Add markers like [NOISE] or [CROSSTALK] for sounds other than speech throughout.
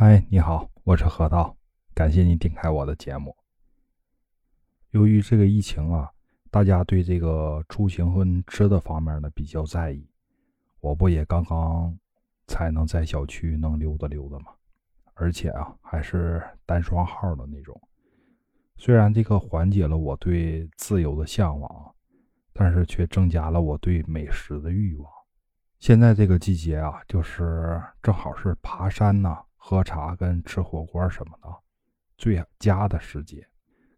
嗨，你好，我是河道，感谢你点开我的节目。由于这个疫情啊，大家对这个出行和吃的方面呢比较在意，我不也刚刚才能在小区能溜达溜达吗？而且啊，还是单双号的那种。虽然这个缓解了我对自由的向往，但是却增加了我对美食的欲望。现在这个季节啊，就是正好是爬山呐。喝茶跟吃火锅什么的，最佳的时节。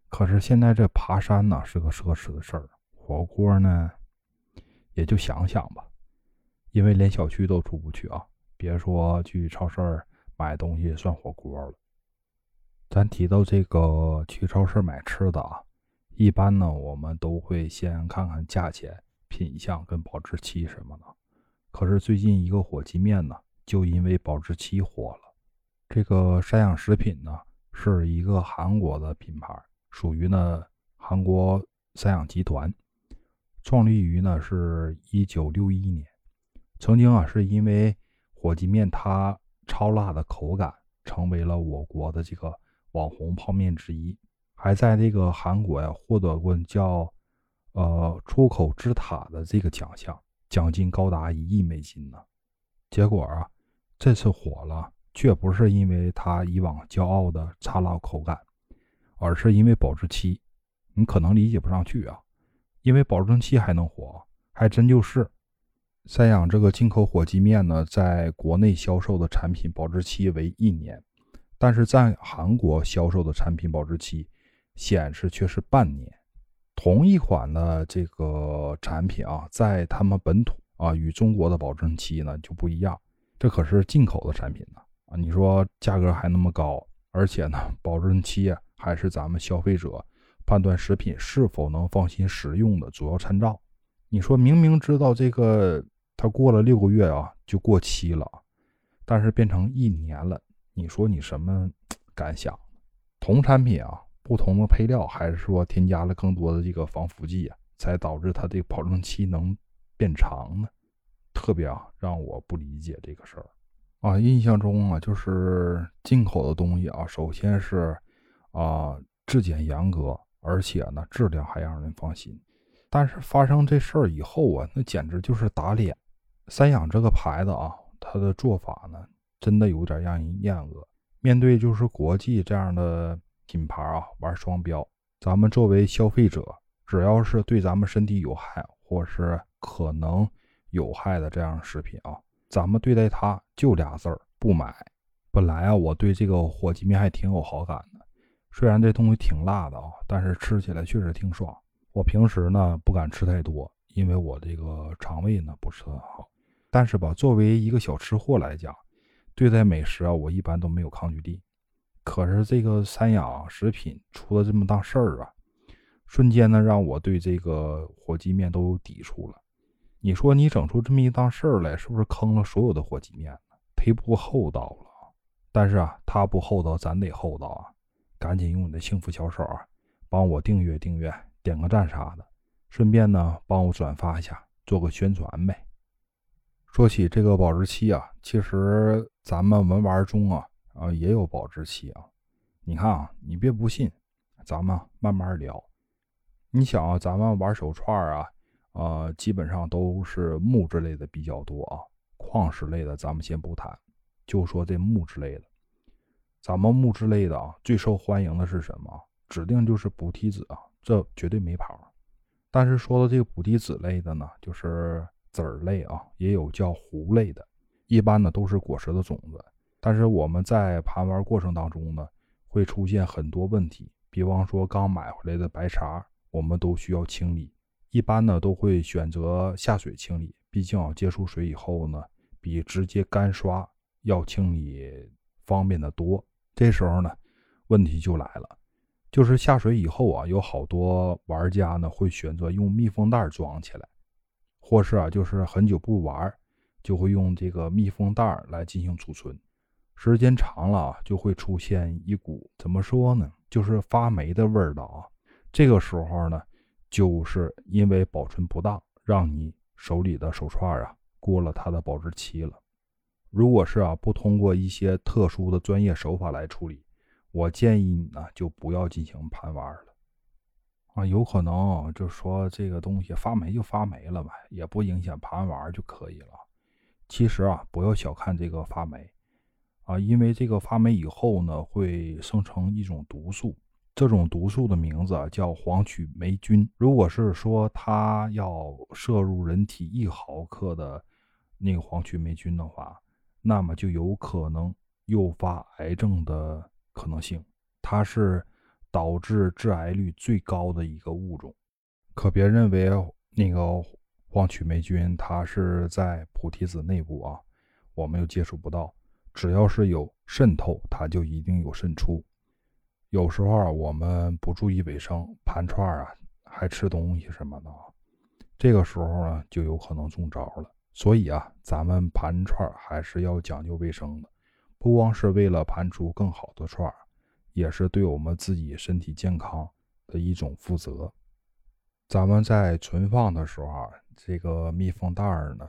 可是现在这爬山呢是个奢侈的事儿，火锅呢也就想想吧，因为连小区都出不去啊，别说去超市买东西涮火锅了。咱提到这个去超市买吃的啊，一般呢我们都会先看看价钱、品相跟保质期什么的。可是最近一个火鸡面呢，就因为保质期火了。这个山养食品呢，是一个韩国的品牌，属于呢韩国三养集团，创立于呢是一九六一年。曾经啊，是因为火鸡面它超辣的口感，成为了我国的这个网红泡面之一，还在这个韩国呀获得过叫呃出口之塔的这个奖项，奖金高达一亿美金呢。结果啊，这次火了。却不是因为他以往骄傲的差辣口感，而是因为保质期。你可能理解不上去啊，因为保质期还能活，还真就是。三养这个进口火鸡面呢，在国内销售的产品保质期为一年，但是在韩国销售的产品保质期显示却是半年。同一款的这个产品啊，在他们本土啊，与中国的保质期呢就不一样。这可是进口的产品呢。啊你说价格还那么高，而且呢，保质期还是咱们消费者判断食品是否能放心食用的主要参照。你说明明知道这个它过了六个月啊就过期了，但是变成一年了，你说你什么 [TSK] 感想？同产品啊，不同的配料，还是说添加了更多的这个防腐剂啊，才导致它这保质期能变长呢？特别啊，让我不理解这个事儿。啊，印象中啊，就是进口的东西啊，首先是啊质检严格，而且呢质量还让人放心。但是发生这事儿以后啊，那简直就是打脸。三养这个牌子啊，它的做法呢，真的有点让人厌恶。面对就是国际这样的品牌啊，玩双标，咱们作为消费者，只要是对咱们身体有害或是可能有害的这样食品啊。咱们对待它就俩字儿不买。本来啊，我对这个火鸡面还挺有好感的，虽然这东西挺辣的啊，但是吃起来确实挺爽。我平时呢不敢吃太多，因为我这个肠胃呢不是很好。但是吧，作为一个小吃货来讲，对待美食啊，我一般都没有抗拒力。可是这个三养食品出了这么大事儿啊，瞬间呢让我对这个火鸡面都有抵触了。你说你整出这么一档事儿来，是不是坑了所有的火鸡面？忒不厚道了。但是啊，他不厚道，咱得厚道啊！赶紧用你的幸福小手啊，帮我订阅订阅，点个赞啥的，顺便呢帮我转发一下，做个宣传呗。说起这个保质期啊，其实咱们文玩中啊啊也有保质期啊。你看啊，你别不信，咱们慢慢聊。你想啊，咱们玩手串啊。啊，基本上都是木质类的比较多啊，矿石类的咱们先不谈，就说这木质类的。咱们木质类的啊，最受欢迎的是什么？指定就是补体子啊，这绝对没跑。但是说到这个补体子类的呢，就是籽儿类啊，也有叫糊类的，一般呢都是果实的种子。但是我们在盘玩过程当中呢，会出现很多问题，比方说刚买回来的白茬，我们都需要清理。一般呢都会选择下水清理，毕竟啊接触水以后呢，比直接干刷要清理方便的多。这时候呢，问题就来了，就是下水以后啊，有好多玩家呢会选择用密封袋装起来，或是啊就是很久不玩，就会用这个密封袋来进行储存。时间长了啊，就会出现一股怎么说呢，就是发霉的味道啊。这个时候呢。就是因为保存不当，让你手里的手串啊过了它的保质期了。如果是啊不通过一些特殊的专业手法来处理，我建议你呢就不要进行盘玩了。啊，有可能就说这个东西发霉就发霉了呗，也不影响盘玩就可以了。其实啊，不要小看这个发霉啊，因为这个发霉以后呢，会生成一种毒素，这种毒素的名字叫黄曲霉菌。如果是说它要摄入人体一毫克的那个黄曲霉菌的话，那么就有可能诱发癌症的可能性。它是。导致致癌率最高的一个物种，可别认为那个黄曲霉菌它是在菩提子内部啊，我们又接触不到。只要是有渗透，它就一定有渗出。有时候啊，我们不注意卫生，盘串啊，还吃东西什么的，这个时候呢，就有可能中招了。所以啊，咱们盘串还是要讲究卫生的，不光是为了盘出更好的串儿。也是对我们自己身体健康的一种负责。咱们在存放的时候啊，这个密封袋儿呢，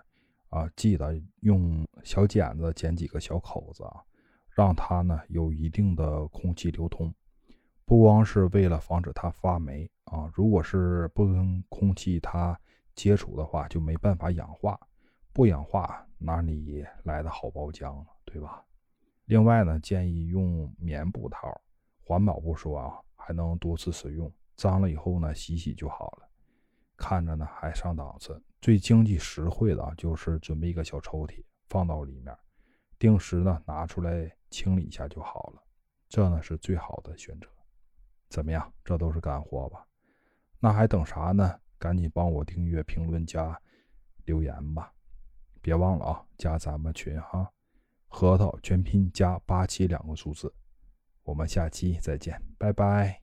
啊，记得用小剪子剪几个小口子啊，让它呢有一定的空气流通。不光是为了防止它发霉啊，如果是不跟空气它接触的话，就没办法氧化。不氧化哪里来的好包浆呢？对吧？另外呢，建议用棉布套。环保不说啊，还能多次使用，脏了以后呢，洗洗就好了，看着呢还上档次。最经济实惠的啊，就是准备一个小抽屉放到里面，定时呢拿出来清理一下就好了，这呢是最好的选择。怎么样？这都是干货吧？那还等啥呢？赶紧帮我订阅、评论、加留言吧！别忘了啊，加咱们群哈，核桃全拼加八七两个数字。我们下期再见，拜拜。